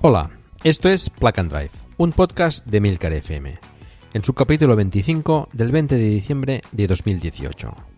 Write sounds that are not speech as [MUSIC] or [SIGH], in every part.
Hola, esto es Plug and Drive, un podcast de Milcar FM, en su capítulo 25 del 20 de diciembre de 2018.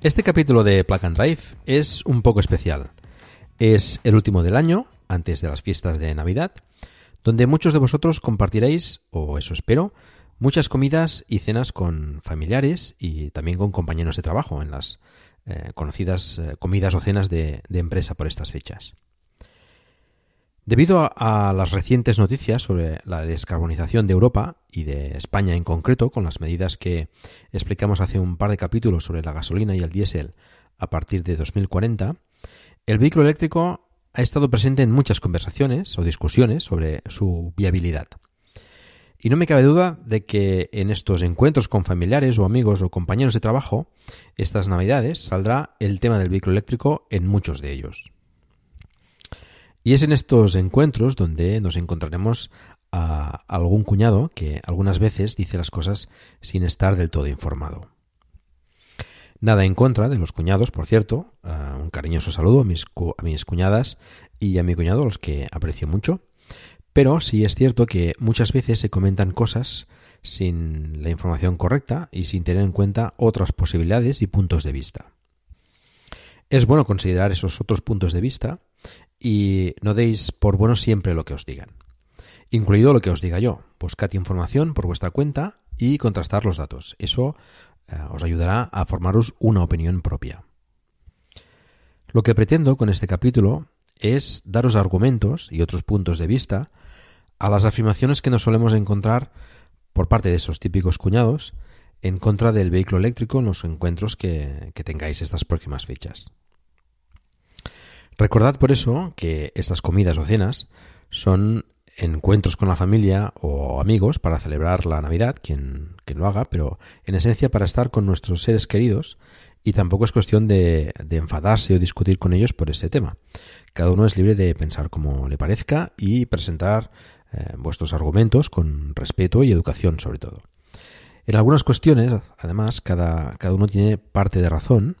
Este capítulo de Plug and Drive es un poco especial. Es el último del año, antes de las fiestas de Navidad, donde muchos de vosotros compartiréis, o eso espero, muchas comidas y cenas con familiares y también con compañeros de trabajo en las eh, conocidas eh, comidas o cenas de, empresa por estas fechas. Debido a, las recientes noticias sobre la descarbonización de Europa y de España en concreto, con las medidas que explicamos hace un par de capítulos sobre la gasolina y el diésel a partir de 2040, el vehículo eléctrico ha estado presente en muchas conversaciones o discusiones sobre su viabilidad. Y no me cabe duda de que en estos encuentros con familiares o amigos o compañeros de trabajo, estas navidades saldrá el tema del vehículo eléctrico en muchos de ellos. Y es en estos encuentros donde nos encontraremos a algún cuñado que algunas veces dice las cosas sin estar del todo informado. Nada en contra de los cuñados, por cierto. un cariñoso saludo a mis, a mis cuñadas y a mi cuñado, los que aprecio mucho. Pero sí es cierto que muchas veces se comentan cosas sin la información correcta y sin tener en cuenta otras posibilidades y puntos de vista. Es bueno considerar esos otros puntos de vista y no deis por bueno siempre lo que os digan, incluido lo que os diga yo. Buscad información por vuestra cuenta y contrastar los datos. Eso eh, os ayudará a formaros una opinión propia. Lo que pretendo con este capítulo es daros argumentos y otros puntos de vista a las afirmaciones que nos solemos encontrar por parte de esos típicos cuñados en contra del vehículo eléctrico en los encuentros que, tengáis estas próximas fechas. Recordad por eso que estas comidas o cenas son encuentros con la familia o amigos para celebrar la Navidad, quien, quien, lo haga, pero en esencia para estar con nuestros seres queridos y tampoco es cuestión de, enfadarse o discutir con ellos por este tema. Cada uno es libre de pensar como le parezca y presentar eh, vuestros argumentos con respeto y educación sobre todo. En algunas cuestiones, además, cada, cada uno tiene parte de razón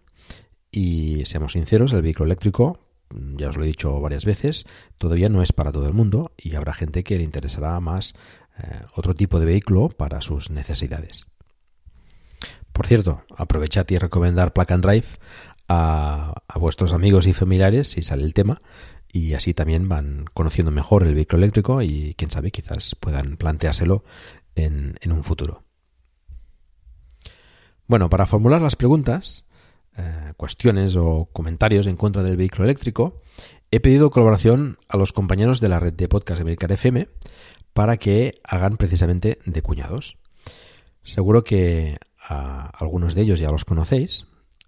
y seamos sinceros, el vehículo eléctrico, ya os lo he dicho varias veces, todavía no es para todo el mundo y habrá gente que le interesará más eh, otro tipo de vehículo para sus necesidades. Por cierto, aprovechad y recomendar Plug and Drive a, a, vuestros amigos y familiares si sale el tema y así también van conociendo mejor el vehículo eléctrico y quién sabe, quizás puedan planteárselo en, un futuro. Bueno, para formular las preguntas, eh, cuestiones o comentarios en contra del vehículo eléctrico, he pedido colaboración a los compañeros de la red de podcast de Milcar FM para que hagan precisamente de cuñados. Seguro que algunos de ellos ya los conocéis,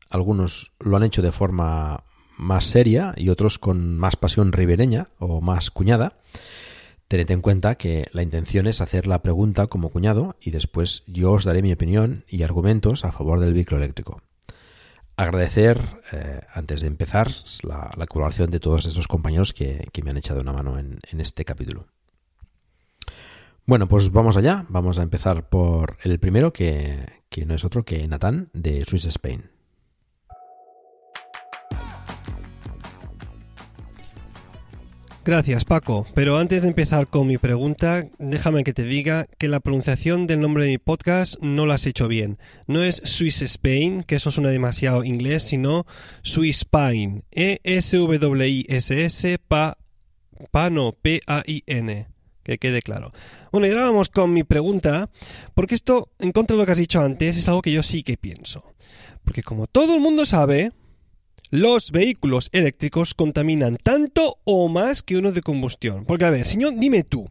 algunos lo han hecho de forma más seria y otros con más pasión ribereña o más cuñada. Tened en cuenta que la intención es hacer la pregunta como cuñado y después yo os daré mi opinión y argumentos a favor del vehículo eléctrico. Agradecer, eh, antes de empezar, la, colaboración de todos estos compañeros que, me han echado una mano en, este capítulo. Bueno, pues vamos allá. Vamos a empezar por el primero, que, que no es otro que Nathan de Swiss Spain. Gracias, Paco. Pero antes de empezar con mi pregunta, déjame que te diga que la pronunciación del nombre de mi podcast no la has hecho bien. No es Swiss Spain, que eso suena demasiado inglés, sino Swiss Pine. E-S-W-I-S-S, pa, pano, P-A-I-N. Que quede claro. Bueno, y ahora vamos con mi pregunta, porque esto, en contra de lo que has dicho antes, es algo que yo sí que pienso. Porque como todo el mundo sabe, los vehículos eléctricos contaminan tanto o más que uno de combustión. Porque, a ver, señor, dime tú,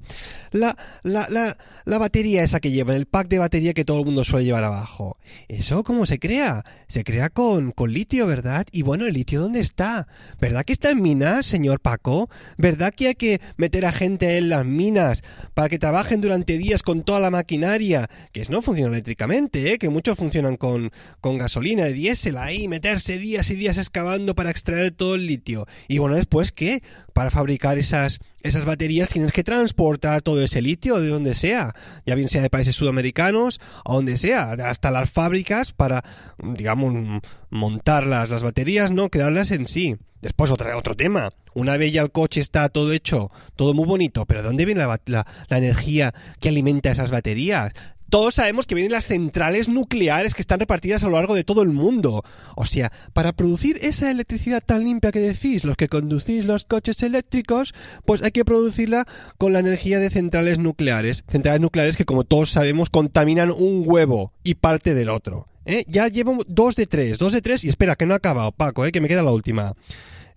la, la, la, la batería esa que llevan, el pack de batería que todo el mundo suele llevar abajo, ¿eso cómo se crea? Se crea con, con litio, ¿verdad? Y bueno, ¿el litio dónde está? ¿Verdad que está en minas, señor Paco? ¿Verdad que hay que meter a gente en las minas para que trabajen durante días con toda la maquinaria? Que no funciona eléctricamente, ¿eh? Que muchos funcionan con, con gasolina y diésel ahí, meterse días y días excavando para extraer todo el litio. Y bueno, después, ¿qué? Para fabricar esas, esas baterías tienes que transportar todo ese litio de donde sea, ya bien sea de países sudamericanos o donde sea, hasta las fábricas para, digamos, montar las, baterías, ¿no? Crearlas en sí. Después otro, otro tema. Una vez ya el coche está todo hecho, todo muy bonito, pero ¿de dónde viene la, la, la energía que alimenta esas baterías? Todos sabemos que vienen las centrales nucleares que están repartidas a lo largo de todo el mundo. O sea, para producir esa electricidad tan limpia que decís, los que conducís los coches eléctricos, pues hay que producirla con la energía de centrales nucleares. Centrales nucleares que, como todos sabemos, contaminan un huevo y parte del otro. ¿Eh? Ya llevo dos de tres, dos de tres, y espera, que no ha acabado, Paco, ¿eh? que me queda la última.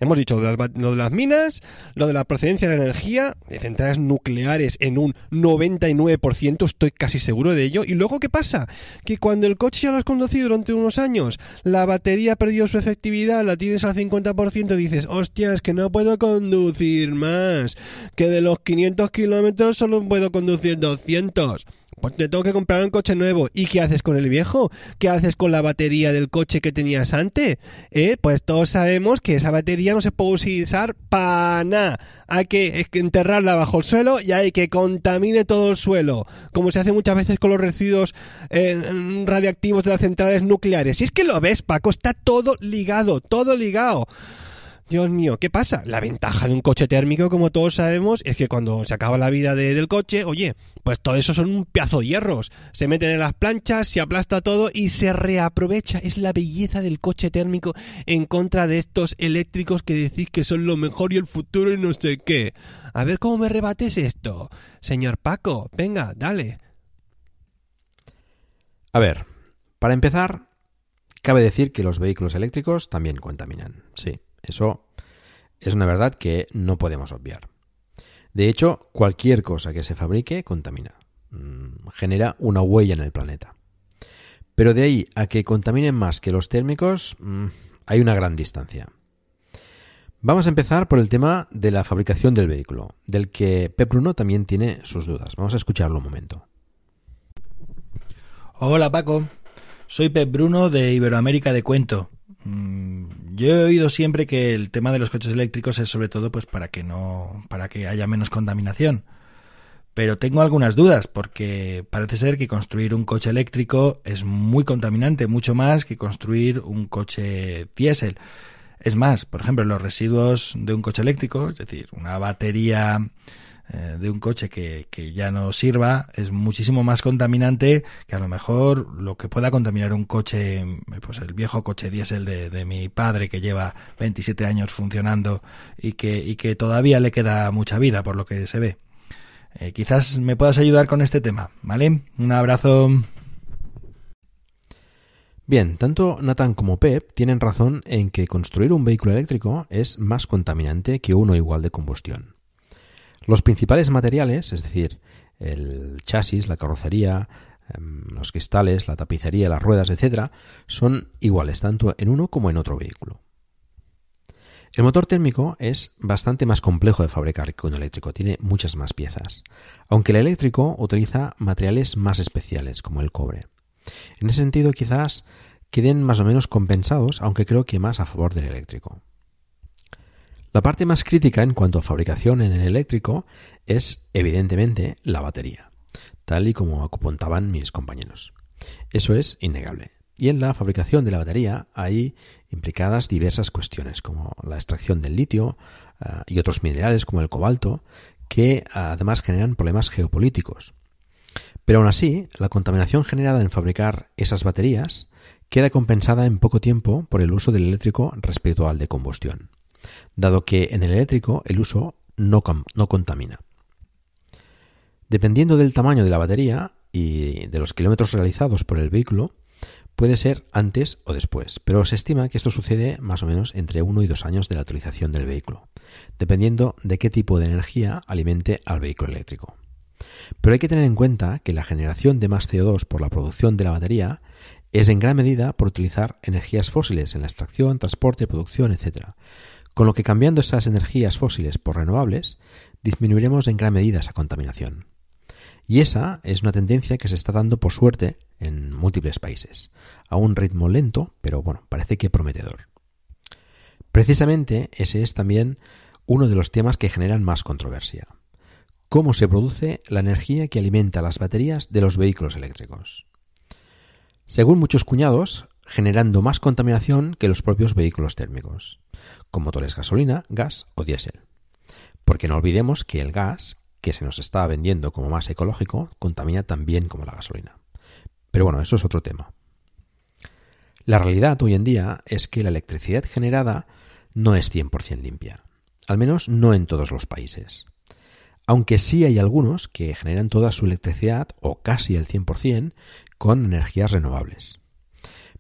Hemos dicho lo de, las, minas, lo de la procedencia de la energía, de centrales nucleares en un 99%, estoy casi seguro de ello. Y luego, ¿qué pasa? Que cuando el coche ya lo has conducido durante unos años, la batería ha perdido su efectividad, la tienes al 50%, dices, hostia, es que no puedo conducir más, que de los 500 kilómetros solo puedo conducir 200. Pues te tengo que comprar un coche nuevo. ¿Y qué haces con el viejo? ¿Qué haces con la batería del coche que tenías antes? ¿Eh? Pues todos sabemos que esa batería no se puede utilizar para nada. Hay que enterrarla bajo el suelo y hay que contamine todo el suelo. Como se hace muchas veces con los residuos eh, radiactivos de las centrales nucleares. Si es que lo ves, Paco, está todo ligado, todo ligado. Dios mío, ¿qué pasa? La ventaja de un coche térmico, como todos sabemos, es que cuando se acaba la vida del coche, oye, pues todo eso son un pedazo de hierros. Se meten en las planchas, se aplasta todo y se reaprovecha. Es la belleza del coche térmico en contra de estos eléctricos que decís que son lo mejor y el futuro y no sé qué. A ver cómo me rebates esto. Señor Paco, venga, dale. A ver, para empezar, cabe decir que los vehículos eléctricos también contaminan, sí. Eso es una verdad que no podemos obviar. De hecho, cualquier cosa que se fabrique contamina, mm, genera una huella en el planeta. Pero de ahí a que contaminen más que los térmicos, mm, hay una gran distancia. Vamos a empezar por el tema de la fabricación del vehículo, del que Pep Bruno también tiene sus dudas. Vamos a escucharlo un momento. Hola Paco, soy Pep Bruno de Iberoamérica de Cuento. Mm, yo he oído siempre que el tema de los coches eléctricos es sobre todo pues para que no para que haya menos contaminación. Pero tengo algunas dudas porque parece ser que construir un coche eléctrico es muy contaminante, mucho más que construir un coche diésel. Es más, por ejemplo, los residuos de un coche eléctrico, es decir, una batería de un coche que, que, ya no sirva es muchísimo más contaminante que a lo mejor lo que pueda contaminar un coche, pues el viejo coche diésel de, de mi padre que lleva 27 años funcionando y que, y que todavía le queda mucha vida por lo que se ve. Eh, quizás me puedas ayudar con este tema, ¿vale? Un abrazo. Bien, tanto Nathan como Pep tienen razón en que construir un vehículo eléctrico es más contaminante que uno igual de combustión. Los principales materiales, es decir, el chasis, la carrocería, em, los cristales, la tapicería, las ruedas, etc., son iguales tanto en uno como en otro vehículo. El motor térmico es bastante más complejo de fabricar que un eléctrico, tiene muchas más piezas, aunque el eléctrico utiliza materiales más especiales como el cobre. En ese sentido quizás queden más o menos compensados, aunque creo que más a favor del eléctrico. La parte más crítica en cuanto a fabricación en el eléctrico es, evidentemente, la batería. tal y como apuntaban mis compañeros. Eso es innegable. Y en la fabricación de la batería hay implicadas diversas cuestiones, como la extracción del litio eh, y otros minerales como el cobalto, que además generan problemas geopolíticos. Pero aún así, la contaminación generada en fabricar esas baterías queda compensada en poco tiempo por el uso del eléctrico respecto al de combustión, dado que en el eléctrico el uso no, no contamina. Dependiendo del tamaño de la batería y de los kilómetros realizados por el vehículo, puede ser antes o después, pero se estima que esto sucede más o menos entre uno y dos años de la utilización del vehículo, dependiendo de qué tipo de energía alimente al vehículo eléctrico. Pero hay que tener en cuenta que la generación de más CO2 por la producción de la batería es en gran medida por utilizar energías fósiles en la extracción, transporte, producción, etc. Con lo que cambiando esas energías fósiles por renovables, disminuiremos en gran medida esa contaminación. Y esa es una tendencia que se está dando por suerte en múltiples países, a un ritmo lento, pero bueno, parece que prometedor. Precisamente ese es también uno de los temas que generan más controversia. ¿Cómo se produce la energía que alimenta las baterías de los vehículos eléctricos? Según muchos cuñados, generando más contaminación que los propios vehículos térmicos, con motores gasolina, gas o diésel. Porque no olvidemos que el gas, que se nos está vendiendo como más ecológico, contamina también como la gasolina. Pero bueno, eso es otro tema. La realidad hoy en día es que la electricidad generada no es 100% limpia, al menos no en todos los países. Aunque sí hay algunos que generan toda su electricidad, o casi el 100%, con energías renovables.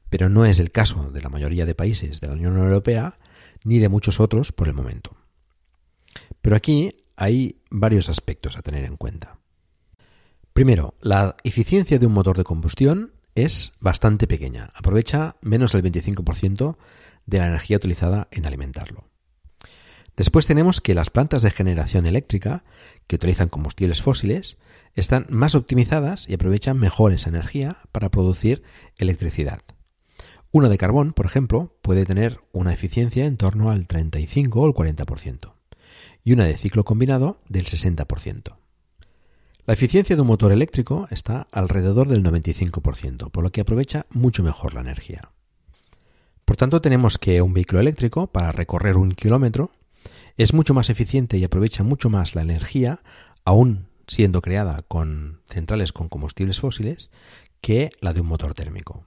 Pero no es el caso de la mayoría de países de la Unión Europea, ni de muchos otros por el momento. Pero aquí hay varios aspectos a tener en cuenta. Primero, la eficiencia de un motor de combustión es bastante pequeña, aprovecha menos del 25% de la energía utilizada en alimentarlo. Después tenemos que las plantas de generación eléctrica, que utilizan combustibles fósiles, están más optimizadas y aprovechan mejor esa energía para producir electricidad. Una de carbón, por ejemplo, puede tener una eficiencia en torno al 35 o el 40% y una de ciclo combinado del 60%. La eficiencia de un motor eléctrico está alrededor del 95%, por lo que aprovecha mucho mejor la energía. Por tanto, tenemos que un vehículo eléctrico, para recorrer un kilómetro, es mucho más eficiente y aprovecha mucho más la energía, aún siendo creada con centrales con combustibles fósiles, que la de un motor térmico.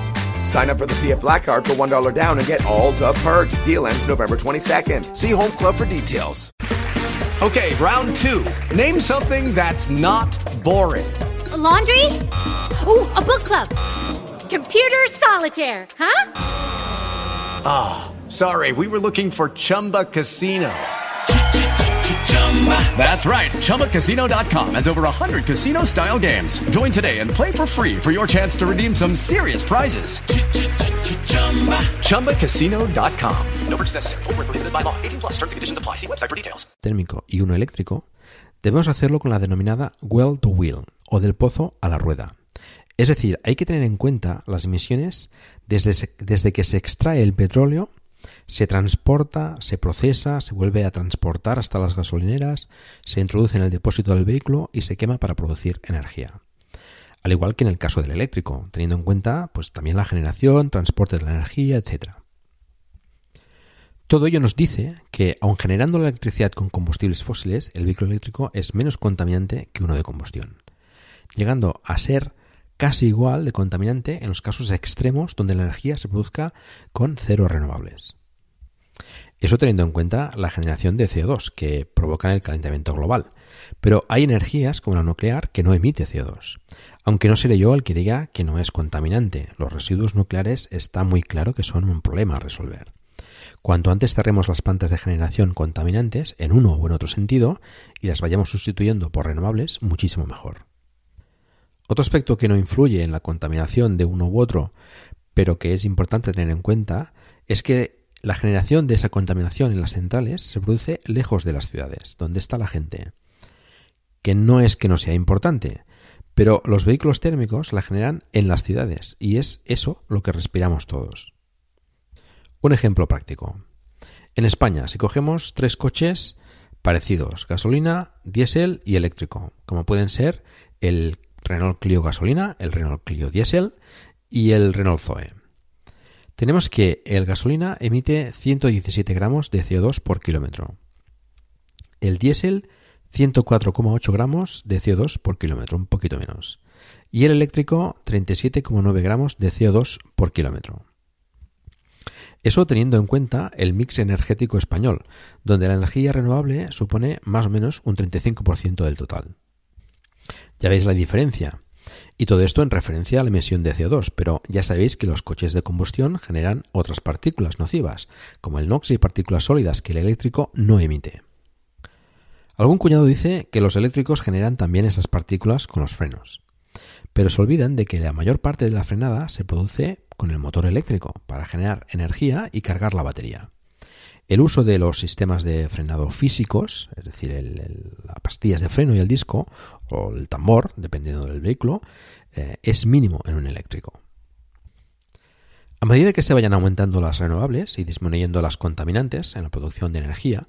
Sign up for the PF Black Card for $1 down and get all the perks. Deal ends November 22nd. See Home Club for details. Okay, round two. Name something that's not boring. A laundry? Ooh, a book club. Computer solitaire, huh? Ah, oh, sorry, we were looking for Chumba Casino. That's right. ChumbaCasino.com has over 100 casino style games. Join today and play for free for your chance to redeem some serious prizes. ChumbaCasino.com. No purchase necessary. Full prohibited by law. 18 plus terms and conditions apply. See website for details. Térmico y uno eléctrico, debemos hacerlo con la denominada well to wheel o del pozo a la rueda. Es decir, hay que tener en cuenta las emisiones desde, desde que se extrae el petróleo se transporta, se procesa, se vuelve a transportar hasta las gasolineras, se introduce en el depósito del vehículo y se quema para producir energía. Al igual que en el caso del eléctrico, teniendo en cuenta pues también la generación, transporte de la energía, etc. Todo ello nos dice que, aun generando la electricidad con combustibles fósiles, el vehículo eléctrico es menos contaminante que uno de combustión, llegando a ser casi igual de contaminante en los casos extremos donde la energía se produzca con cero renovables. Eso teniendo en cuenta la generación de CO2 que provocan el calentamiento global. Pero hay energías como la nuclear que no emite CO2. Aunque no seré yo el que diga que no es contaminante, los residuos nucleares está muy claro que son un problema a resolver. Cuanto antes cerremos las plantas de generación contaminantes en uno u en otro sentido y las vayamos sustituyendo por renovables, muchísimo mejor. Otro aspecto que no influye en la contaminación de uno u otro, pero que es importante tener en cuenta, es que la generación de esa contaminación en las centrales se produce lejos de las ciudades, donde está la gente. Que no es que no sea importante, pero los vehículos térmicos la generan en las ciudades y es eso lo que respiramos todos. Un ejemplo práctico. En España, si cogemos tres coches parecidos, gasolina, diésel y eléctrico, como pueden ser el Renault Clio gasolina, el Renault Clio diésel y el Renault Zoe. Tenemos que el gasolina emite 117 gramos de CO2 por kilómetro. El diésel 104,8 gramos de CO2 por kilómetro, un poquito menos. Y el eléctrico 37,9 gramos de CO2 por kilómetro. Eso teniendo en cuenta el mix energético español, donde la energía renovable supone más o menos un 35% del total. Ya veis la diferencia. Y todo esto en referencia a la emisión de CO2, pero ya sabéis que los coches de combustión generan otras partículas nocivas, como el NOx y partículas sólidas que el eléctrico no emite. Algún cuñado dice que los eléctricos generan también esas partículas con los frenos, pero se olvidan de que la mayor parte de la frenada se produce con el motor eléctrico para generar energía y cargar la batería. El uso de los sistemas de frenado físicos, es decir, las pastillas de freno y el disco, o el tambor, dependiendo del vehículo, eh, es mínimo en un eléctrico. A medida que se vayan aumentando las renovables y disminuyendo las contaminantes en la producción de energía,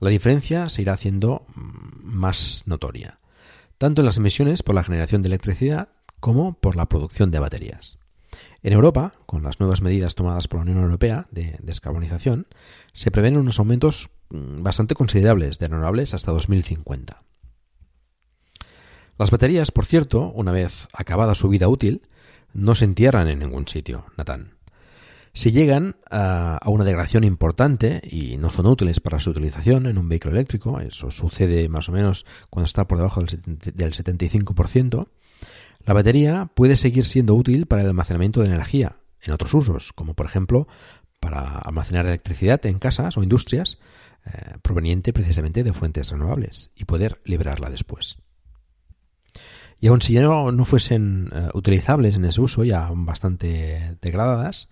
la diferencia se irá haciendo mm, más notoria, tanto en las emisiones por la generación de electricidad como por la producción de baterías. En Europa, con las nuevas medidas tomadas por la Unión Europea de descarbonización, se prevén unos aumentos mm, bastante considerables de renovables hasta 2050. Las baterías, por cierto, una vez acabada su vida útil, no se entierran en ningún sitio, Natán. Si llegan a, una degradación importante y no son útiles para su utilización en un vehículo eléctrico, eso sucede más o menos cuando está por debajo del 75%, la batería puede seguir siendo útil para el almacenamiento de energía en otros usos, como por ejemplo para almacenar electricidad en casas o industrias eh, proveniente precisamente de fuentes renovables y poder liberarla después. Y aun si ya no, fuesen eh, utilizables en ese uso, ya bastante degradadas,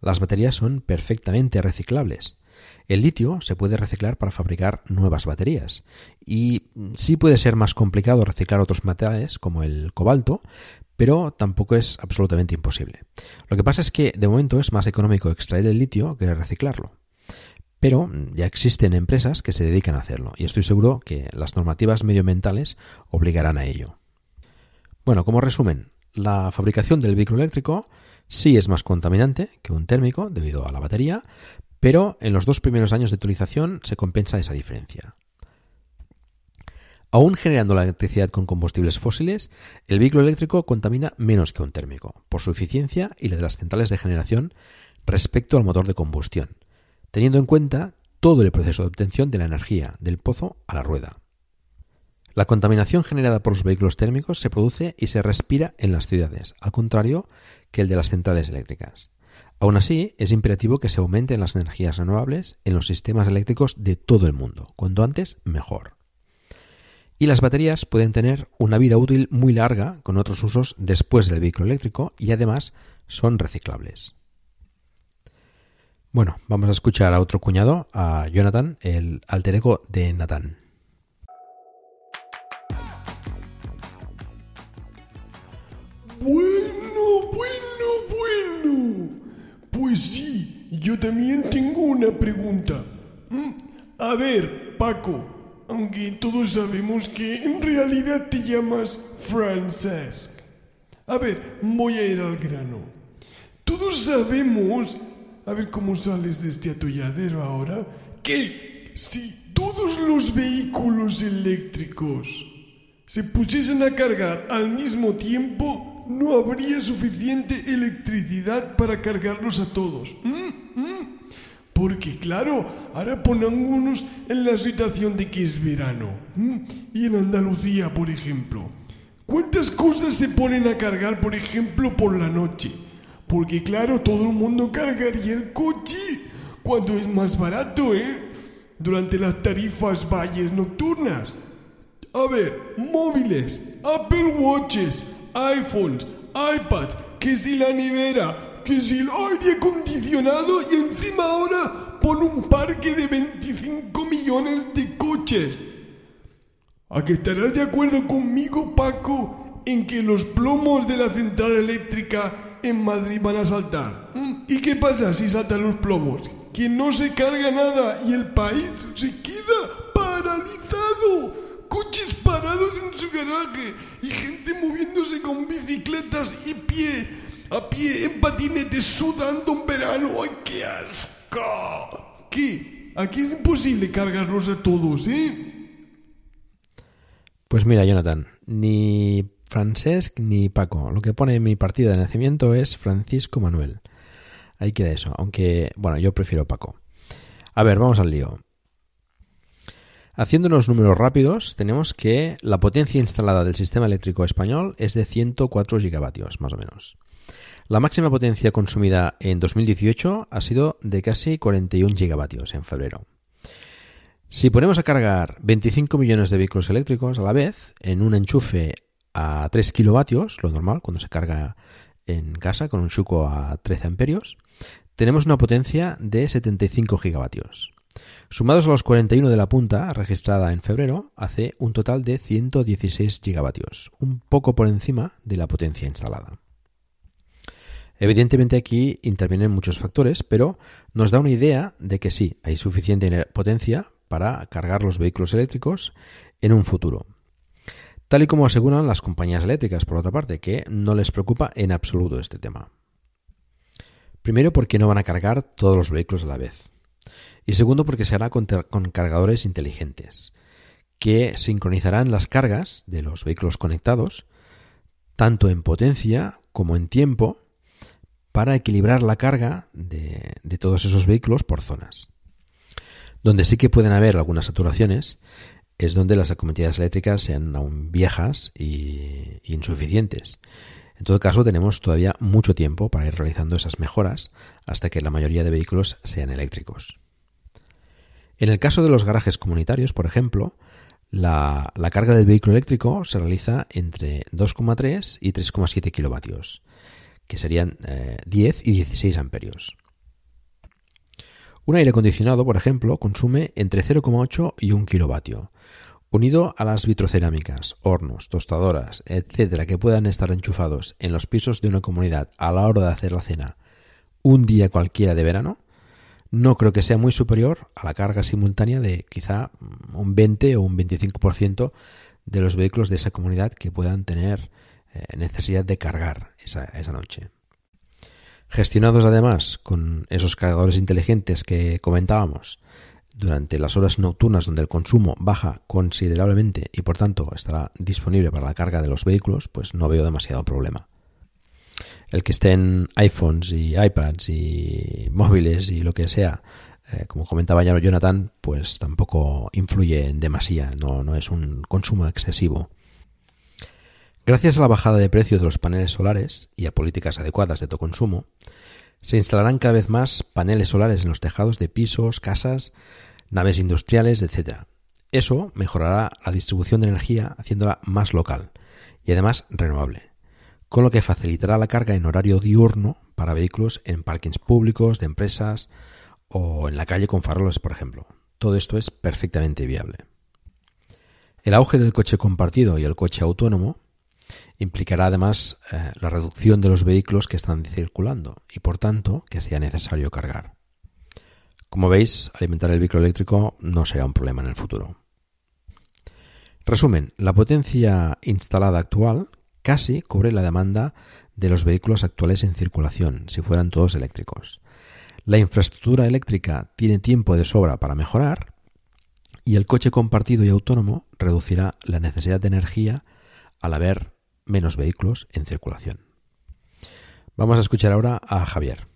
las baterías son perfectamente reciclables. El litio se puede reciclar para fabricar nuevas baterías y sí puede ser más complicado reciclar otros materiales como el cobalto, pero tampoco es absolutamente imposible. Lo que pasa es que de momento es más económico extraer el litio que reciclarlo. Pero ya existen empresas que se dedican a hacerlo y estoy seguro que las normativas medioambientales obligarán a ello. Bueno, como resumen, la fabricación del vehículo eléctrico sí es más contaminante que un térmico debido a la batería, pero en los dos primeros años de utilización se compensa esa diferencia. Aún generando la electricidad con combustibles fósiles, el vehículo eléctrico contamina menos que un térmico, por su eficiencia y la de las centrales de generación respecto al motor de combustión, teniendo en cuenta todo el proceso de obtención de la energía del pozo a la rueda. La contaminación generada por los vehículos térmicos se produce y se respira en las ciudades, al contrario que el de las centrales eléctricas. Aún así, es imperativo que se aumenten las energías renovables en los sistemas eléctricos de todo el mundo, cuanto antes mejor. Y las baterías pueden tener una vida útil muy larga con otros usos después del vehículo eléctrico y además son reciclables. Bueno, vamos a escuchar a otro cuñado, a Jonathan, el alter ego de Nathan. Pues sí, yo también tengo una pregunta. Mm, a ver, Paco, aunque todos sabemos que en realidad te llamas Francesc. A ver, voy a ir al grano. Todos sabemos, a ver cómo sales de este atolladero ahora, que si todos los vehículos eléctricos se pusiesen a cargar al mismo tiempo, no habría suficiente electricidad para cargarlos a todos. Mm, mm. Porque claro, ahora pongámonos en la situación de que es verano. Mm. Y en Andalucía, por ejemplo. ¿Cuántas cosas se ponen a cargar, por ejemplo, por la noche? Porque claro, todo el mundo cargaría el coche cuando es más barato, ¿eh? Durante las tarifas valles nocturnas. A ver, móviles, Apple Watches, iPhones, iPads, que si la nevera, que si el aire acondicionado y encima ahora pon un parque de 25 millones de coches. ¿A que estarás de acuerdo conmigo, Paco, en que los plomos de la central eléctrica en Madrid van a saltar? ¿Mm? ¿Y qué pasa si saltan los plomos? Que no se carga nada y el país se queda paralizado. Coches parados en su garaje y gente moviéndose con bicicletas y pie, a pie, en patinetes, sudando en verano. ¡Ay, qué asco! ¿Qué? Aquí es imposible cargarlos a todos, ¿eh? Pues mira, Jonathan, ni Francesc ni Paco. Lo que pone en mi partida de nacimiento es Francisco Manuel. Ahí queda eso, aunque, bueno, yo prefiero Paco. A ver, vamos al lío. Haciendo unos números rápidos, tenemos que la potencia instalada del sistema eléctrico español es de 104 gigavatios, más o menos. La máxima potencia consumida en 2018 ha sido de casi 41 gigavatios en febrero. Si ponemos a cargar 25 millones de vehículos eléctricos a la vez en un enchufe a 3 kilovatios, lo normal cuando se carga en casa con un chuco a 13 amperios, tenemos una potencia de 75 gigavatios. Sumados a los 41 de la punta registrada en febrero, hace un total de 116 gigavatios, un poco por encima de la potencia instalada. Evidentemente aquí intervienen muchos factores, pero nos da una idea de que sí, hay suficiente potencia para cargar los vehículos eléctricos en un futuro. Tal y como aseguran las compañías eléctricas, por otra parte, que no les preocupa en absoluto este tema. Primero porque no van a cargar todos los vehículos a la vez. Y segundo porque se hará con, cargadores inteligentes, que sincronizarán las cargas de los vehículos conectados, tanto en potencia como en tiempo, para equilibrar la carga de, todos esos vehículos por zonas. Donde sí que pueden haber algunas saturaciones es donde las acometida eléctricas sean aún viejas y insuficientes. En todo caso, tenemos todavía mucho tiempo para ir realizando esas mejoras hasta que la mayoría de vehículos sean eléctricos. En el caso de los garajes comunitarios, por ejemplo, la, carga del vehículo eléctrico se realiza entre 2,3 y 3,7 kilovatios, que serían eh, 10 y 16 amperios. Un aire acondicionado, por ejemplo, consume entre 0,8 y 1 kilovatio, unido a las vitrocerámicas, hornos, tostadoras, etcétera, que puedan estar enchufados en los pisos de una comunidad a la hora de hacer la cena un día cualquiera de verano, no creo que sea muy superior a la carga simultánea de quizá un 20 o un 25% de los vehículos de esa comunidad que puedan tener eh, necesidad de cargar esa, esa noche. Gestionados además con esos cargadores inteligentes que comentábamos durante las horas nocturnas donde el consumo baja considerablemente y por tanto estará disponible para la carga de los vehículos, pues no veo demasiado problema el que estén iPhones y iPads y móviles y lo que sea, eh, como comentaba ya Jonathan, pues tampoco influye en demasía, no, no es un consumo excesivo. Gracias a la bajada de precio de los paneles solares y a políticas adecuadas de autoconsumo, se instalarán cada vez más paneles solares en los tejados de pisos, casas, naves industriales, etc. Eso mejorará la distribución de energía haciéndola más local y además renovable con lo que facilitará la carga en horario diurno para vehículos en parkings públicos, de empresas o en la calle con faroles, por ejemplo. Todo esto es perfectamente viable. El auge del coche compartido y el coche autónomo implicará además eh, la reducción de los vehículos que están circulando y por tanto que sea necesario cargar. Como veis, alimentar el vehículo eléctrico no será un problema en el futuro. Resumen, la potencia instalada actual casi cubre la demanda de los vehículos actuales en circulación, si fueran todos eléctricos. La infraestructura eléctrica tiene tiempo de sobra para mejorar y el coche compartido y autónomo reducirá la necesidad de energía al haber menos vehículos en circulación. Vamos a escuchar ahora a Javier.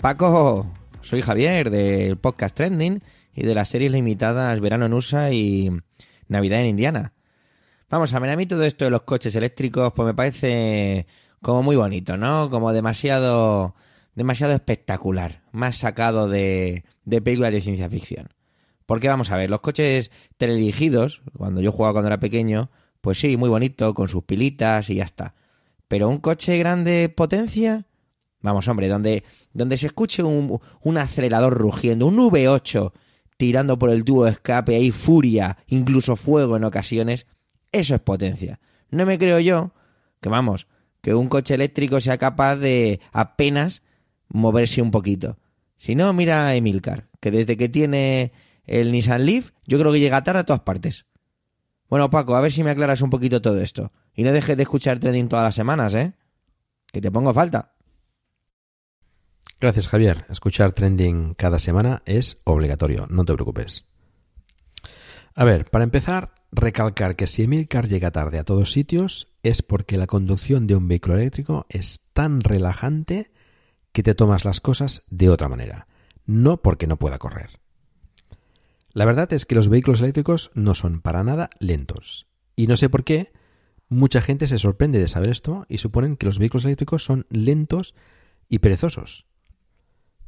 Paco, soy Javier del podcast Trending y de las series limitadas Verano en USA y Navidad en Indiana. Vamos, a ver, a mí todo esto de los coches eléctricos pues me parece como muy bonito, ¿no? Como demasiado demasiado espectacular, más sacado de, de películas de ciencia ficción. Porque vamos a ver, los coches teledirigidos, cuando yo jugaba cuando era pequeño, pues sí, muy bonito, con sus pilitas y ya está. Pero un coche grande potencia, vamos hombre, donde, donde se escuche un, un acelerador rugiendo, un V8 tirando por el tubo de escape, hay furia, incluso fuego en ocasiones, eso es potencia. No me creo yo que, vamos, que un coche eléctrico sea capaz de apenas moverse un poquito. Si no, mira a Emilcar, que desde que tiene el Nissan Leaf, yo creo que llega tarde a todas partes. Bueno, Paco, a ver si me aclaras un poquito todo esto. Y no dejes de escuchar trending todas las semanas, ¿eh? Que te pongo falta. Gracias, Javier. Escuchar trending cada semana es obligatorio, no te preocupes. A ver, para empezar, recalcar que si Emilcar llega tarde a todos sitios es porque la conducción de un vehículo eléctrico es tan relajante que te tomas las cosas de otra manera, no porque no pueda correr. La verdad es que los vehículos eléctricos no son para nada lentos. Y no sé por qué, mucha gente se sorprende de saber esto y suponen que los vehículos eléctricos son lentos y perezosos.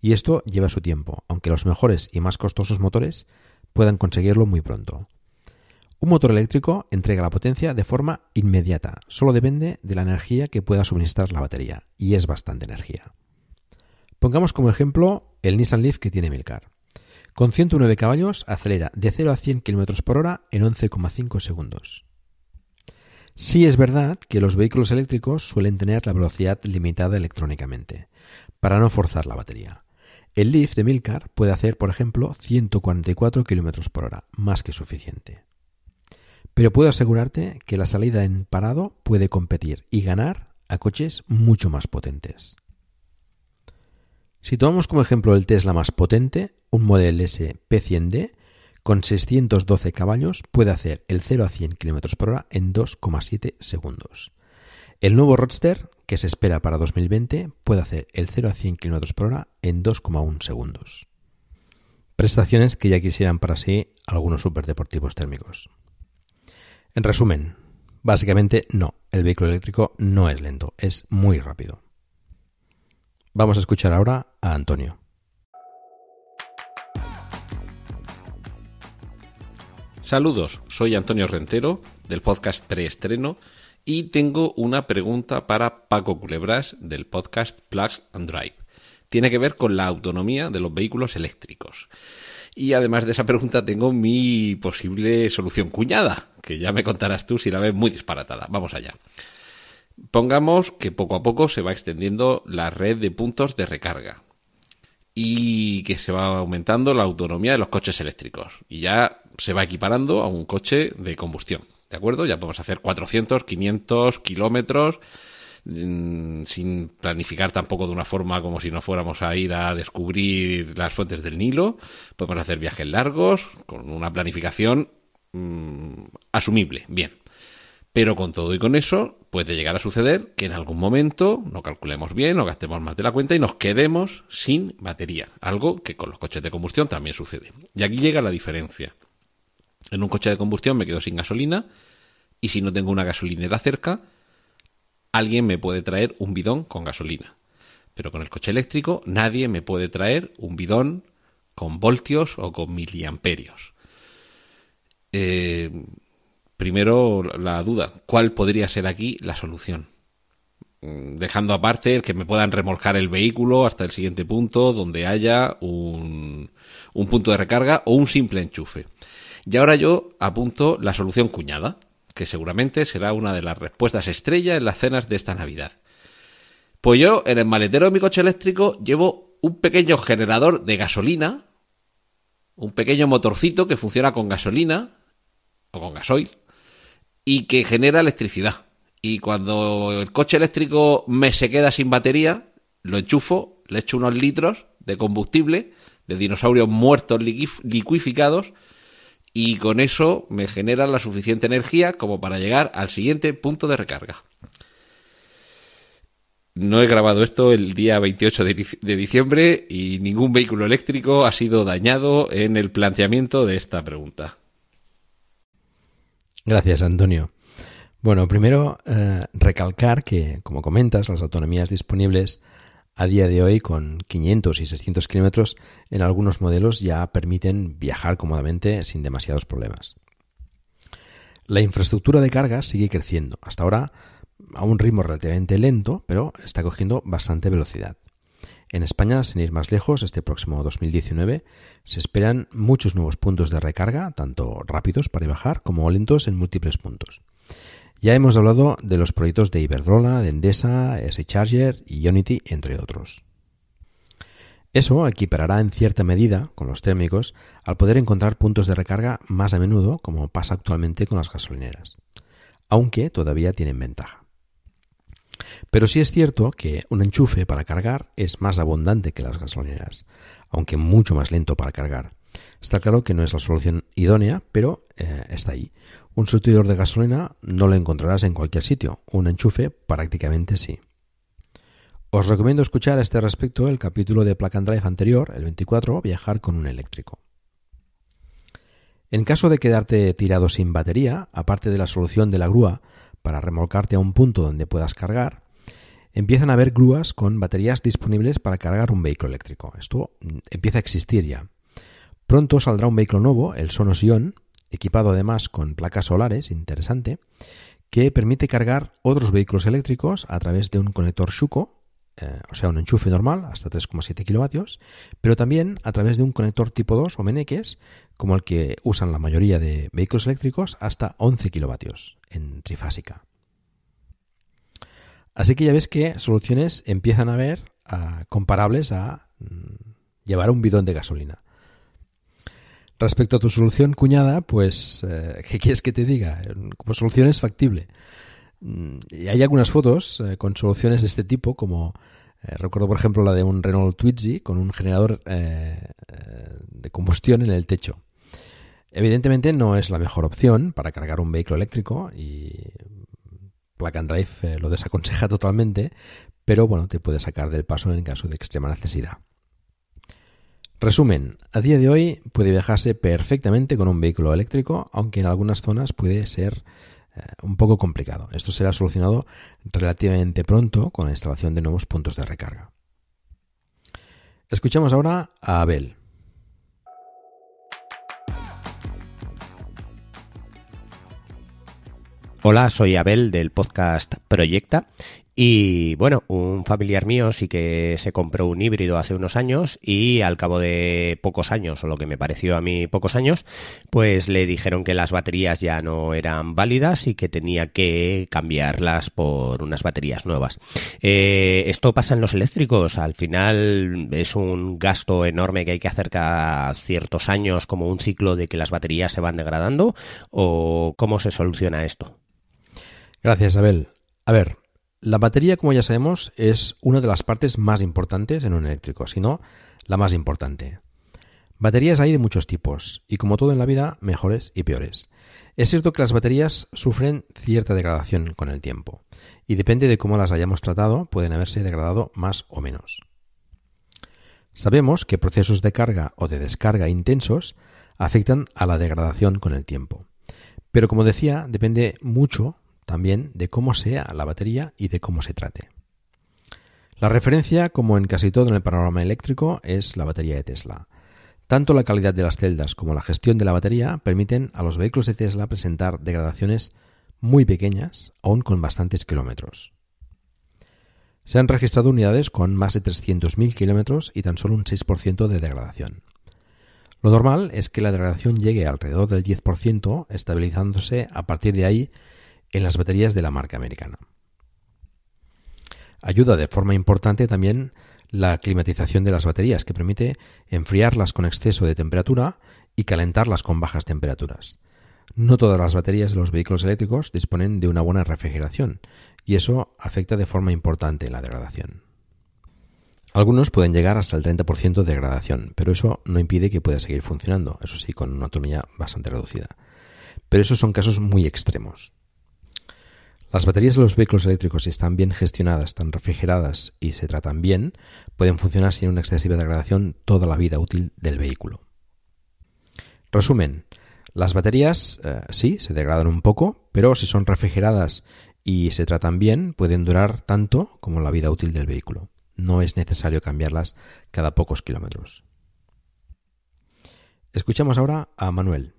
Y esto lleva su tiempo, aunque los mejores y más costosos motores puedan conseguirlo muy pronto. Un motor eléctrico entrega la potencia de forma inmediata, solo depende de la energía que pueda suministrar la batería, y es bastante energía. Pongamos como ejemplo el Nissan Leaf que tiene Milcar. Con 109 caballos acelera de 0 a 100 km por hora en 11,5 segundos. Sí es verdad que los vehículos eléctricos suelen tener la velocidad limitada electrónicamente, para no forzar la batería. El Leaf de Milcar puede hacer, por ejemplo, 144 km por hora, más que suficiente. Pero puedo asegurarte que la salida en parado puede competir y ganar a coches mucho más potentes. Si tomamos como ejemplo el Tesla más potente, un Model S P100D, con 612 caballos puede hacer el 0 a 100 km por hora en 2,7 segundos. El nuevo Roadster, que se espera para 2020, puede hacer el 0 a 100 km por hora en 2,1 segundos. Prestaciones que ya quisieran para sí algunos superdeportivos térmicos. En resumen, básicamente no, el vehículo eléctrico no es lento, es muy rápido. Vamos a escuchar ahora a Antonio. Saludos, soy Antonio Rentero del podcast Preestreno y tengo una pregunta para Paco Culebras del podcast Plug and Drive. Tiene que ver con la autonomía de los vehículos eléctricos. Y además de esa pregunta tengo mi posible solución cuñada, que ya me contarás tú si la ves muy disparatada. Vamos allá. Pongamos que poco a poco se va extendiendo la red de puntos de recarga y que se va aumentando la autonomía de los coches eléctricos y ya se va equiparando a un coche de combustión. ¿De acuerdo? Ya podemos hacer 400, 500 kilómetros mm, sin planificar tampoco de una forma como si no fuéramos a ir a descubrir las fuentes del Nilo. Podemos hacer viajes largos con una planificación mm, asumible. Bien. Pero con todo y con eso puede llegar a suceder que en algún momento no calculemos bien, no gastemos más de la cuenta y nos quedemos sin batería. Algo que con los coches de combustión también sucede. Y aquí llega la diferencia. En un coche de combustión me quedo sin gasolina y si no tengo una gasolinera cerca, alguien me puede traer un bidón con gasolina. Pero con el coche eléctrico nadie me puede traer un bidón con voltios o con miliamperios. Eh, primero la duda, ¿cuál podría ser aquí la solución? Mm, Dejando aparte el que me puedan remolcar el vehículo hasta el siguiente punto donde haya un, un punto de recarga o un simple enchufe. Y ahora yo apunto la solución cuñada, que seguramente será una de las respuestas estrella en las cenas de esta Navidad. Pues yo en el maletero de mi coche eléctrico llevo un pequeño generador de gasolina, un pequeño motorcito que funciona con gasolina o con gasoil y que genera electricidad. Y cuando el coche eléctrico me se queda sin batería, lo enchufo, le echo unos litros de combustible de dinosaurios muertos liquif- liquificados y con eso me genera la suficiente energía como para llegar al siguiente punto de recarga. No he grabado esto el día 28 de, dic- de diciembre y ningún vehículo eléctrico ha sido dañado en el planteamiento de esta pregunta. Gracias, Antonio. Bueno, primero eh, recalcar que, como comentas, las autonomías disponibles a día de hoy con 500 y 600 kilómetros en algunos modelos ya permiten viajar cómodamente sin demasiados problemas. La infraestructura de carga sigue creciendo, hasta ahora a un ritmo relativamente lento, pero está cogiendo bastante velocidad. En España, sin ir más lejos, este próximo 2019 se esperan muchos nuevos puntos de recarga, tanto rápidos para viajar como lentos en múltiples puntos. Ya hemos hablado de los proyectos de Iberdrola, de Endesa, S-Charger y Unity, entre otros. Eso equiparará en cierta medida con los térmicos al poder encontrar puntos de recarga más a menudo, como pasa actualmente con las gasolineras, aunque todavía tienen ventaja. Pero sí es cierto que un enchufe para cargar es más abundante que las gasolineras, aunque mucho más lento para cargar. Está claro que no es la solución idónea, pero eh, está ahí. Un surtidor de gasolina no lo encontrarás en cualquier sitio, un enchufe prácticamente sí. Os recomiendo escuchar a este respecto el capítulo de Plug Drive anterior, el 24, Viajar con un eléctrico. En caso de quedarte tirado sin batería, aparte de la solución de la grúa para remolcarte a un punto donde puedas cargar, empiezan a haber grúas con baterías disponibles para cargar un vehículo eléctrico. Esto mm, empieza a existir ya. Pronto saldrá un vehículo nuevo, el Sonos Ion, equipado además con placas solares, interesante, que permite cargar otros vehículos eléctricos a través de un conector Shuko, eh, o sea, un enchufe normal hasta 3,7 kilovatios, pero también a través de un conector tipo 2 o meneques, como el que usan la mayoría de vehículos eléctricos, hasta 11 kilovatios en trifásica. Así que ya ves que soluciones empiezan a ver ah, comparables a mm, llevar un bidón de gasolina. Respecto a tu solución cuñada, pues, eh, [LAUGHS] ¿qué quieres que te diga? Como solución es factible. Mm, y hay algunas fotos eh, con soluciones de este tipo, como eh, recuerdo, por ejemplo, la de un Renault Twizy con un generador de combustión en el techo. Evidentemente no es la mejor opción para cargar un vehículo eléctrico y Plug Drive lo desaconseja [LAUGHS] totalmente, pero bueno, te puede sacar del paso en caso de extrema necesidad. Resumen, a día de hoy puede viajarse perfectamente con un vehículo eléctrico, aunque en algunas zonas puede ser eh, un poco complicado. Esto será solucionado relativamente pronto con la instalación de nuevos puntos de recarga. Escuchamos ahora a Abel. Hola, soy Abel del podcast Proyecta y bueno, un familiar mío sí que se compró un híbrido hace unos años y al cabo de pocos años, o lo que me pareció a mí pocos años, pues le dijeron que las baterías ya no eran válidas y que tenía que cambiarlas por unas baterías nuevas. Eh, esto pasa en los eléctricos, al final es un gasto enorme que hay que hacer cada ciertos años como un ciclo de que las baterías se van degradando o cómo se soluciona esto. Gracias, Abel. A ver, la batería, como ya sabemos, es una de las partes más importantes en un eléctrico, si no, la más importante. Baterías hay de muchos tipos, y como todo en la vida, mejores y peores. Es cierto que las baterías sufren cierta degradación con el tiempo, y depende de cómo las hayamos tratado, pueden haberse degradado más o menos. Sabemos que procesos de carga o de descarga intensos afectan a la degradación con el tiempo. Pero como decía, depende mucho también de cómo sea la batería y de cómo se trate. La referencia, como en casi todo en el panorama eléctrico, es la batería de Tesla. Tanto la calidad de las celdas como la gestión de la batería permiten a los vehículos de Tesla presentar degradaciones muy pequeñas, aún con bastantes kilómetros. Se han registrado unidades con más de 300.000 kilómetros y tan solo un 6% de degradación. Lo normal es que la degradación llegue alrededor del 10%, estabilizándose a partir de ahí en las baterías de la marca americana. Ayuda de forma importante también la climatización de las baterías, que permite enfriarlas con exceso de temperatura y calentarlas con bajas temperaturas. No todas las baterías de los vehículos eléctricos disponen de una buena refrigeración, y eso afecta de forma importante la degradación. Algunos pueden llegar hasta el 30% de degradación, pero eso no impide que pueda seguir funcionando, eso sí, con una autonomía bastante reducida. Pero esos son casos muy extremos. Las baterías de los vehículos eléctricos, si están bien gestionadas, están refrigeradas y se tratan bien, pueden funcionar sin una excesiva degradación toda la vida útil del vehículo. Resumen, las baterías eh, sí se degradan un poco, pero si son refrigeradas y se tratan bien, pueden durar tanto como la vida útil del vehículo. No es necesario cambiarlas cada pocos kilómetros. Escuchamos ahora a Manuel.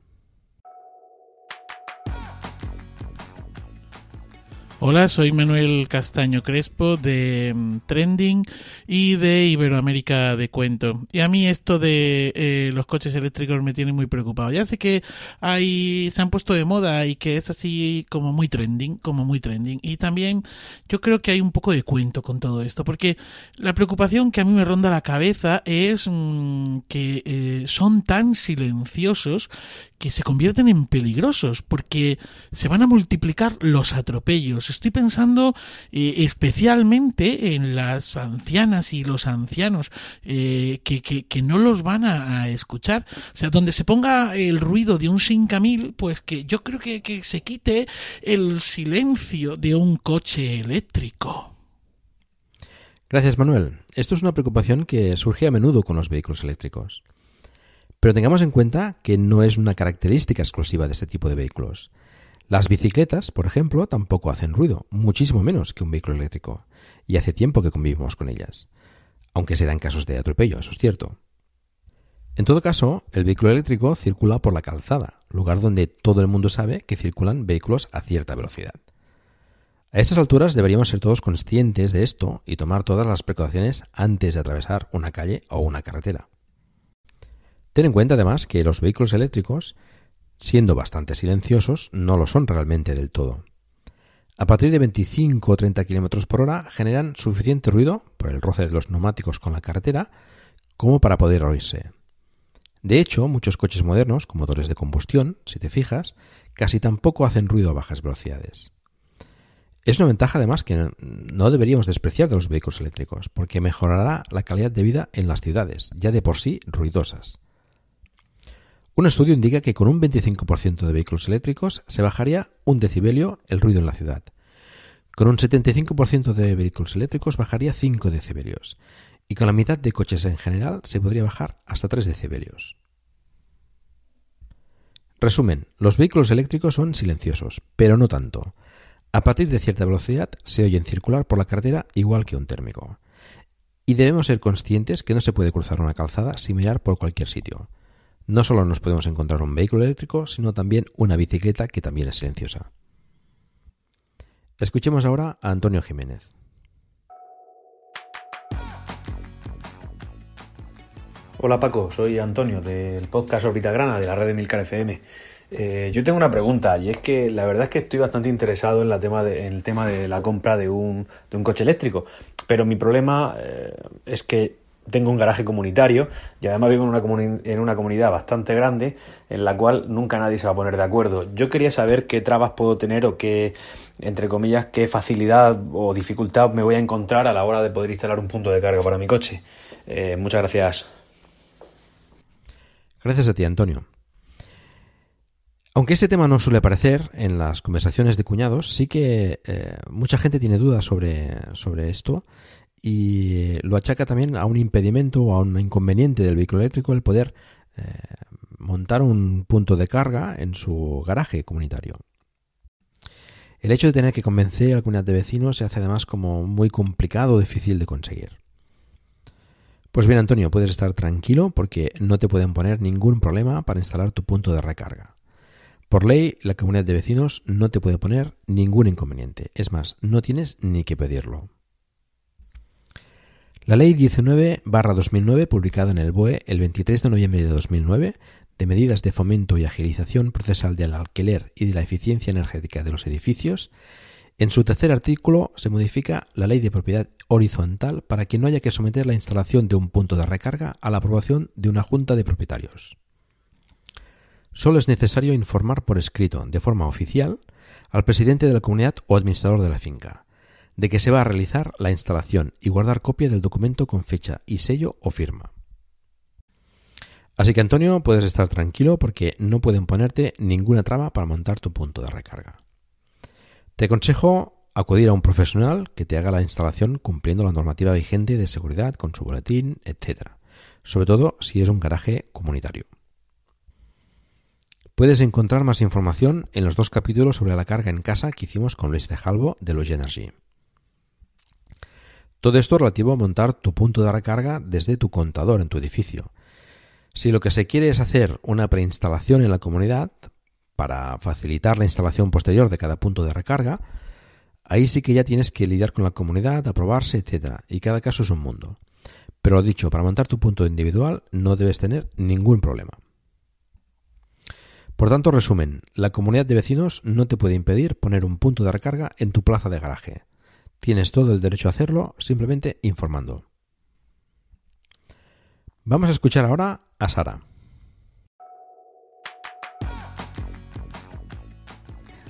Hola, soy Manuel Castaño Crespo de mm, Trending y de Iberoamérica de Cuento. Y a mí esto de eh, los coches eléctricos me tiene muy preocupado. Ya sé que hay, se han puesto de moda y que es así como muy trending, como muy trending. Y también yo creo que hay un poco de cuento con todo esto, porque la preocupación que a mí me ronda la cabeza es mm, que eh, son tan silenciosos que se convierten en peligrosos porque se van a multiplicar los atropellos. Estoy pensando eh, especialmente en las ancianas y los ancianos eh, que, que, no los van a, escuchar. O sea, donde se ponga el ruido de un 5000, pues que yo creo que, que se quite el silencio de un coche eléctrico. Gracias, Manuel. Esto es una preocupación que surge a menudo con los vehículos eléctricos. Pero tengamos en cuenta que no es una característica exclusiva de este tipo de vehículos. Las bicicletas, por ejemplo, tampoco hacen ruido, muchísimo menos que un vehículo eléctrico, y hace tiempo que convivimos con ellas, aunque se dan casos de atropello, eso es cierto. En todo caso, el vehículo eléctrico circula por la calzada, lugar donde todo el mundo sabe que circulan vehículos a cierta velocidad. A estas alturas deberíamos ser todos conscientes de esto y tomar todas las precauciones antes de atravesar una calle o una carretera. Ten en cuenta además que los vehículos eléctricos, siendo bastante silenciosos, no lo son realmente del todo. A partir de 25 o 30 km por hora generan suficiente ruido por el roce de los neumáticos con la carretera como para poder oírse. De hecho, muchos coches modernos con motores de combustión, si te fijas, casi tampoco hacen ruido a bajas velocidades. Es una ventaja además que no deberíamos despreciar de los vehículos eléctricos, porque mejorará la calidad de vida en las ciudades, ya de por sí ruidosas. Un estudio indica que con un 25% de vehículos eléctricos se bajaría un decibelio el ruido en la ciudad. Con un 75% de vehículos eléctricos bajaría 5 decibelios. Y con la mitad de coches en general se podría bajar hasta 3 decibelios. Resumen, los vehículos eléctricos son silenciosos, pero no tanto. A partir de cierta velocidad se oyen circular por la carretera igual que un térmico. Y debemos ser conscientes que no se puede cruzar una calzada sin mirar por cualquier sitio. No solo nos podemos encontrar un vehículo eléctrico, sino también una bicicleta que también es silenciosa. Escuchemos ahora a Antonio Jiménez. Hola Paco, soy Antonio del podcast Orbita Grana de la red de Milcar FM. Eh, yo tengo una pregunta y es que la verdad es que estoy bastante interesado en el tema de la compra de un, de un coche eléctrico, pero mi problema eh, es que tengo un garaje comunitario y además vivo en una, en una comunidad bastante grande en la cual nunca nadie se va a poner de acuerdo. Yo quería saber qué trabas puedo tener o qué, entre comillas, qué facilidad o dificultad me voy a encontrar a la hora de poder instalar un punto de carga para mi coche. Eh, muchas gracias. Gracias a ti, Antonio. Aunque este tema no suele aparecer en las conversaciones de cuñados, sí que eh, mucha gente tiene dudas sobre, sobre esto y lo achaca también a un impedimento o a un inconveniente del vehículo eléctrico el poder eh, montar un punto de carga en su garaje comunitario. El hecho de tener que convencer a la comunidad de vecinos se hace además como muy complicado o difícil de conseguir. Pues bien, Antonio, puedes estar tranquilo porque no te pueden poner ningún problema para instalar tu punto de recarga. Por ley, la comunidad de vecinos no te puede poner ningún inconveniente. Es más, no tienes ni que pedirlo. La Ley 19-2009, publicada en el BOE el 23 de noviembre de 2009, de medidas de fomento y agilización procesal del alquiler y de la eficiencia energética de los edificios, en su tercer artículo se modifica la ley de propiedad horizontal para que no haya que someter la instalación de un punto de recarga a la aprobación de una junta de propietarios. Solo es necesario informar por escrito, de forma oficial, al presidente de la comunidad o administrador de la finca, de que se va a realizar la instalación y guardar copia del documento con fecha y sello o firma. Así que Antonio, puedes estar tranquilo porque no pueden ponerte ninguna traba para montar tu punto de recarga. Te aconsejo acudir a un profesional que te haga la instalación cumpliendo la normativa vigente de seguridad con su boletín, etc. Sobre todo si es un garaje comunitario. Puedes encontrar más información en los dos capítulos sobre la carga en casa que hicimos con Luis Tejalvo de Los Energy. Todo esto relativo a montar tu punto de recarga desde tu contador en tu edificio. Si lo que se quiere es hacer una preinstalación en la comunidad para facilitar la instalación posterior de cada punto de recarga, ahí sí que ya tienes que lidiar con la comunidad, aprobarse, etc. Y cada caso es un mundo. Pero lo dicho, para montar tu punto individual no debes tener ningún problema. Por tanto, resumen, la comunidad de vecinos no te puede impedir poner un punto de recarga en tu plaza de garaje. Tienes todo el derecho a hacerlo simplemente informando. Vamos a escuchar ahora a Sara.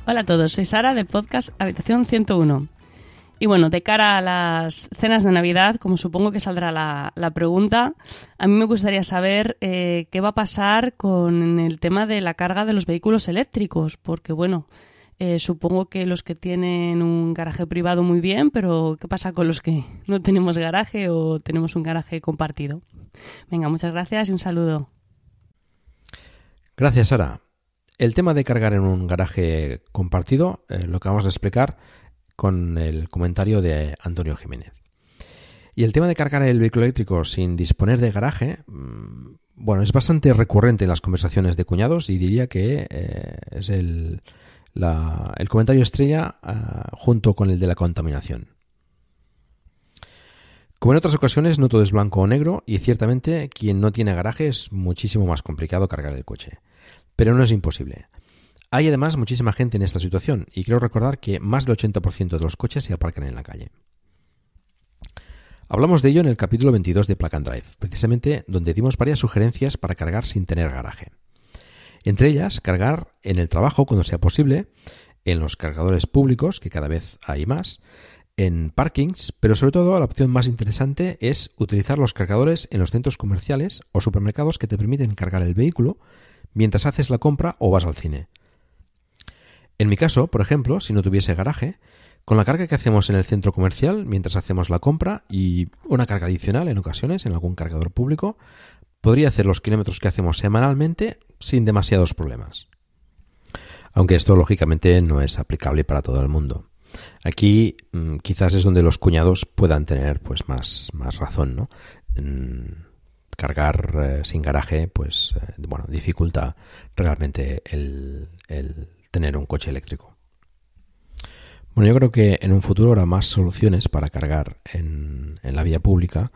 Hola a todos, soy Sara del podcast Habitación 101. Y bueno, de cara a las cenas de Navidad, como supongo que saldrá la, pregunta, a mí me gustaría saber eh, qué va a pasar con el tema de la carga de los vehículos eléctricos, porque bueno, eh, supongo que los que tienen un garaje privado muy bien, pero ¿qué pasa con los que no tenemos garaje o tenemos un garaje compartido? Venga, muchas gracias y un saludo. Gracias, Sara. El tema de cargar en un garaje compartido, eh, lo que vamos a explicar con el comentario de Antonio Jiménez. Y el tema de cargar el vehículo eléctrico sin disponer de garaje, mm, bueno, es bastante recurrente en las conversaciones de cuñados y diría que eh, es el, el, comentario estrella ah, junto con el de la contaminación. Como en otras ocasiones, no todo es blanco o negro y ciertamente quien no tiene garaje es muchísimo más complicado cargar el coche. Pero no es imposible. Hay además muchísima gente en esta situación y quiero recordar que más del 80% de los coches se aparcan en la calle. Hablamos de ello en el capítulo 22 de Plug Drive, precisamente donde dimos varias sugerencias para cargar sin tener garaje. Entre ellas, cargar en el trabajo cuando sea posible, en los cargadores públicos, que cada vez hay más, en parkings, pero sobre todo la opción más interesante es utilizar los cargadores en los centros comerciales o supermercados que te permiten cargar el vehículo mientras haces la compra o vas al cine. En mi caso, por ejemplo, si no tuviese garaje, con la carga que hacemos en el centro comercial mientras hacemos la compra y una carga adicional en ocasiones en algún cargador público, podría hacer los kilómetros que hacemos semanalmente sin demasiados problemas. Aunque esto lógicamente no es aplicable para todo el mundo. Aquí mm, quizás es donde los cuñados puedan tener pues más, más razón, ¿no? cargar eh, sin garaje, pues eh, bueno, dificulta realmente el tener un coche eléctrico. Bueno, yo creo que en un futuro habrá más soluciones para cargar en, la vía pública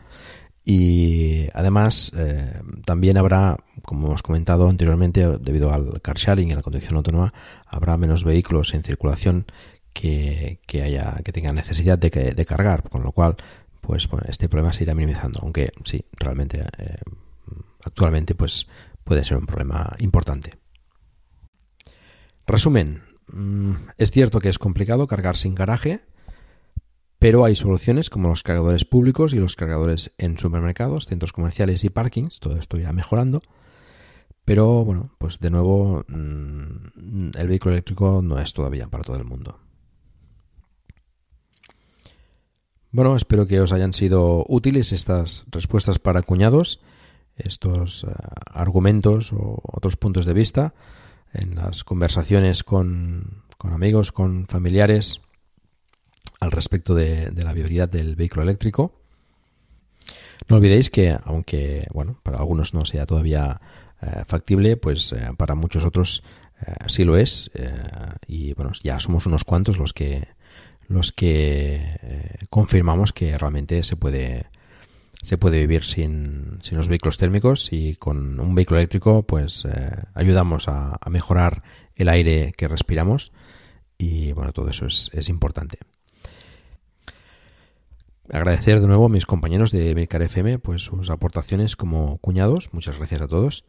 y además eh, también habrá, como hemos comentado anteriormente, debido al car sharing y a la conducción autónoma, habrá menos vehículos en circulación que, haya que tengan necesidad de, de cargar, con lo cual pues este problema se irá minimizando, aunque sí, realmente eh, actualmente pues puede ser un problema importante. Resumen, mm, es cierto que es complicado cargar sin garaje, pero hay soluciones como los cargadores públicos y los cargadores en supermercados, centros comerciales y parkings, todo esto irá mejorando. Pero bueno, pues de nuevo mm, el vehículo eléctrico no es todavía para todo el mundo. Bueno, espero que os hayan sido útiles estas respuestas para cuñados, estos eh, argumentos o otros puntos de vista en las conversaciones con, amigos, con familiares al respecto de, la viabilidad del vehículo eléctrico. No olvidéis que, aunque bueno, para algunos no sea todavía eh, factible, pues eh, para muchos otros eh, sí lo es. y bueno, ya somos unos cuantos los que los que confirmamos que realmente se puede se puede vivir sin, sin, los vehículos térmicos y con un vehículo eléctrico pues ayudamos a, mejorar el aire que respiramos y bueno todo eso es, es importante agradecer de nuevo a mis compañeros de Milcar FM pues sus aportaciones como cuñados. Muchas gracias a todos.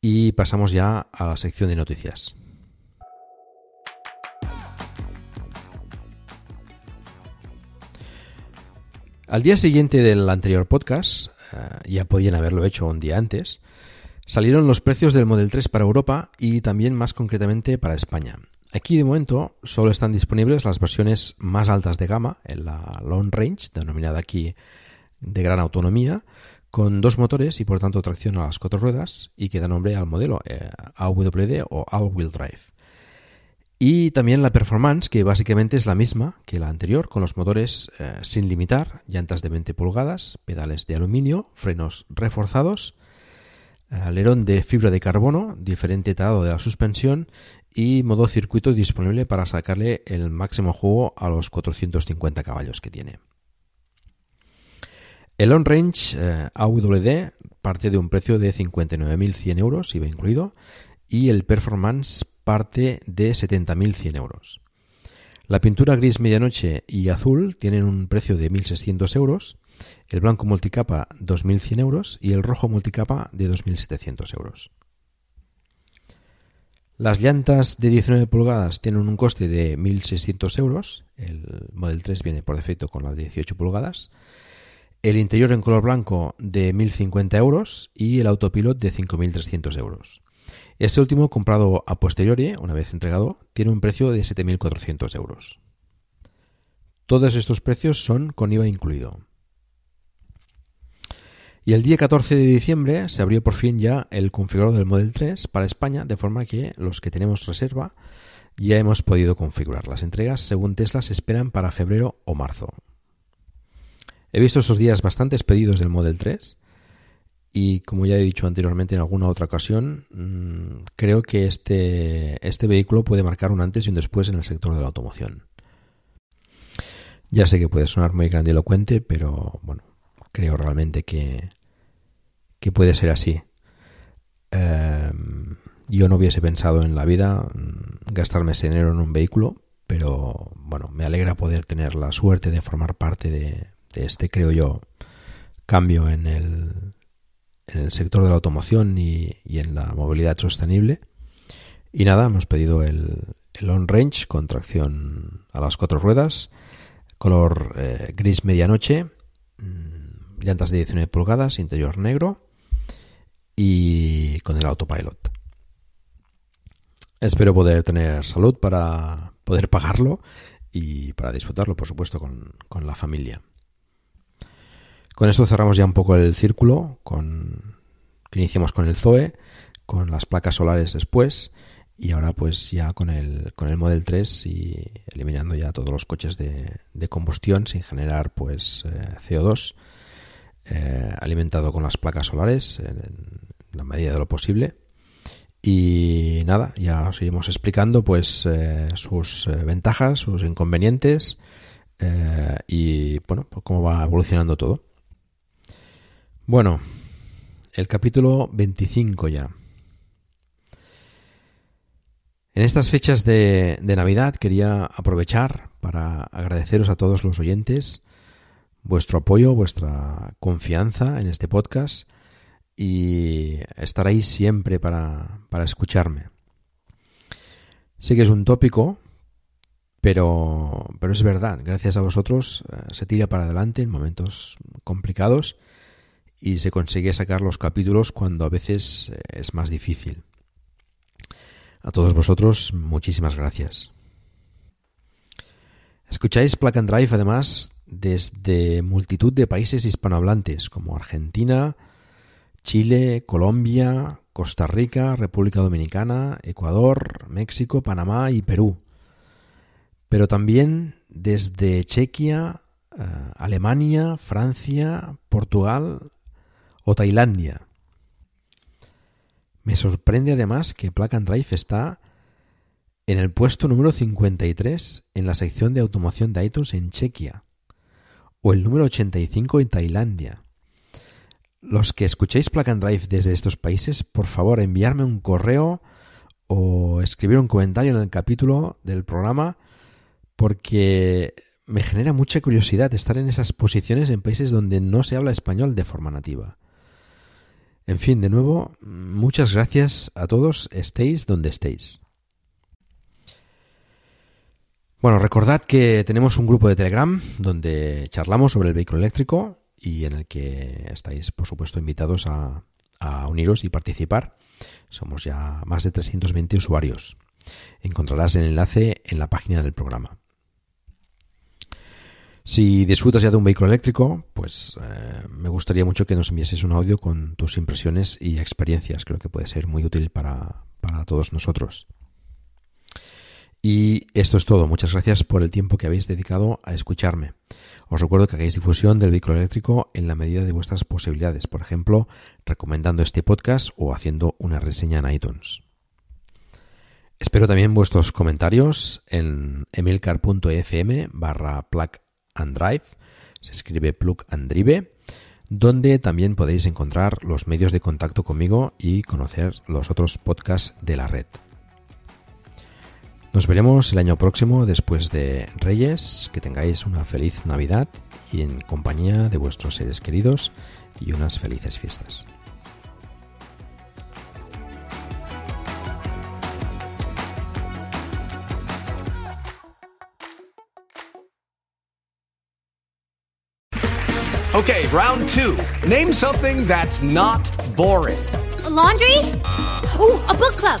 Y pasamos ya a la sección de noticias. Al día siguiente del anterior podcast, eh, ya podían haberlo hecho un día antes, salieron los precios del Model 3 para Europa y también más concretamente para España. Aquí de momento solo están disponibles las versiones más altas de gama, en la Long Range, denominada aquí de gran autonomía, con dos motores y por tanto tracción a las cuatro ruedas y que da nombre al modelo eh, AWD o All Wheel Drive. Y también la Performance, que básicamente es la misma que la anterior, con los motores eh, sin limitar, llantas de 20 pulgadas, pedales de aluminio, frenos reforzados, alerón de fibra de carbono, diferente talado de la suspensión y modo circuito disponible para sacarle el máximo juego a los 450 caballos que tiene. El On Range eh, AWD parte de un precio de 59.100 euros, IVA incluido, y el Performance parte de 70.100 euros. La pintura gris medianoche y azul tienen un precio de 1.600 euros, el blanco multicapa 2.100 euros y el rojo multicapa de 2.700 euros. Las llantas de 19 pulgadas tienen un coste de 1.600 euros. El Model 3 viene por defecto con las 18 pulgadas. El interior en color blanco de 1.050 euros y el autopilot de 5.300 euros. Este último, comprado a posteriori, una vez entregado, tiene un precio de 7.400 euros. Todos estos precios son con IVA incluido. Y el día 14 de diciembre se abrió por fin ya el configurador del Model 3 para España, de forma que los que tenemos reserva ya hemos podido configurar. Las entregas, según Tesla, se esperan para febrero o marzo. He visto esos días bastantes pedidos del Model 3 y como ya he dicho anteriormente en alguna otra ocasión, mm, creo que este, este vehículo puede marcar un antes y un después en el sector de la automoción. Ya sé que puede sonar muy grandilocuente, pero bueno, creo realmente que, que puede ser así. Em, yo no hubiese pensado en la vida mm, gastarme ese dinero en un vehículo, pero bueno, me alegra poder tener la suerte de formar parte de, este, creo yo, cambio en el, en el sector de la automoción y, en la movilidad sostenible. Y nada, hemos pedido el, el On Range con tracción a las cuatro ruedas, color eh, gris medianoche, mm, llantas de 19 pulgadas, interior negro y con el autopilot. Espero poder tener salud para poder pagarlo y para disfrutarlo, por supuesto, con, la familia. Con esto cerramos ya un poco el círculo, con, que iniciamos con el Zoe, con las placas solares después y ahora pues ya con el, con el Model 3 y eliminando ya todos los coches de, combustión sin generar pues eh, CO2 eh, alimentado con las placas solares la medida de lo posible. Y nada, ya os iremos explicando pues eh, sus eh, ventajas, sus inconvenientes eh, y bueno, pues cómo va evolucionando todo. Bueno, el capítulo 25 ya. En estas fechas de, de, Navidad quería aprovechar para agradeceros a todos los oyentes vuestro apoyo, vuestra confianza en este podcast y estaréis siempre para, para escucharme. Sé que es un tópico, pero, pero es verdad, gracias a vosotros eh, se tira para adelante en momentos complicados y se consigue sacar los capítulos cuando a veces eh, es más difícil. A todos vosotros, muchísimas gracias. Escucháis Plug Drive además desde multitud de países hispanohablantes como Argentina, Chile, Colombia, Costa Rica, República Dominicana, Ecuador, México, Panamá y Perú. Pero también desde Chequia, eh, Alemania, Francia, Portugal o Tailandia. Me sorprende además que Plug Drive está en el puesto número 53 en la sección de automoción de iTunes en Chequia o el número 85 en Tailandia. Los que escuchéis Plug and Drive desde estos países, por favor, enviarme un correo o escribir un comentario en el capítulo del programa porque me genera mucha curiosidad estar en esas posiciones en países donde no se habla español de forma nativa. En fin, de nuevo, muchas gracias a todos, estéis donde estéis. Bueno, recordad que tenemos un grupo de Telegram donde charlamos sobre el vehículo eléctrico y en el que estáis, por supuesto, invitados a, uniros y participar. Somos ya más de 320 usuarios. Encontrarás el enlace en la página del programa. Si disfrutas ya de un vehículo eléctrico, pues eh, me gustaría mucho que nos enviases un audio con tus impresiones y experiencias. Creo que puede ser muy útil para, para todos nosotros. Y esto es todo. Muchas gracias por el tiempo que habéis dedicado a escucharme. Os recuerdo que hagáis difusión del vehículo eléctrico en la medida de vuestras posibilidades, por ejemplo, recomendando este podcast o haciendo una reseña en iTunes. Espero también vuestros comentarios en emilcar.fm barra plug and drive, se escribe plug and drive, donde también podéis encontrar los medios de contacto conmigo y conocer los otros podcasts de la red. Nos veremos el año próximo después de Reyes. Que tengáis una feliz Navidad y en compañía de vuestros seres queridos y unas felices fiestas. Okay, round two. Name something that's not boring. A laundry? Ooh, a book club.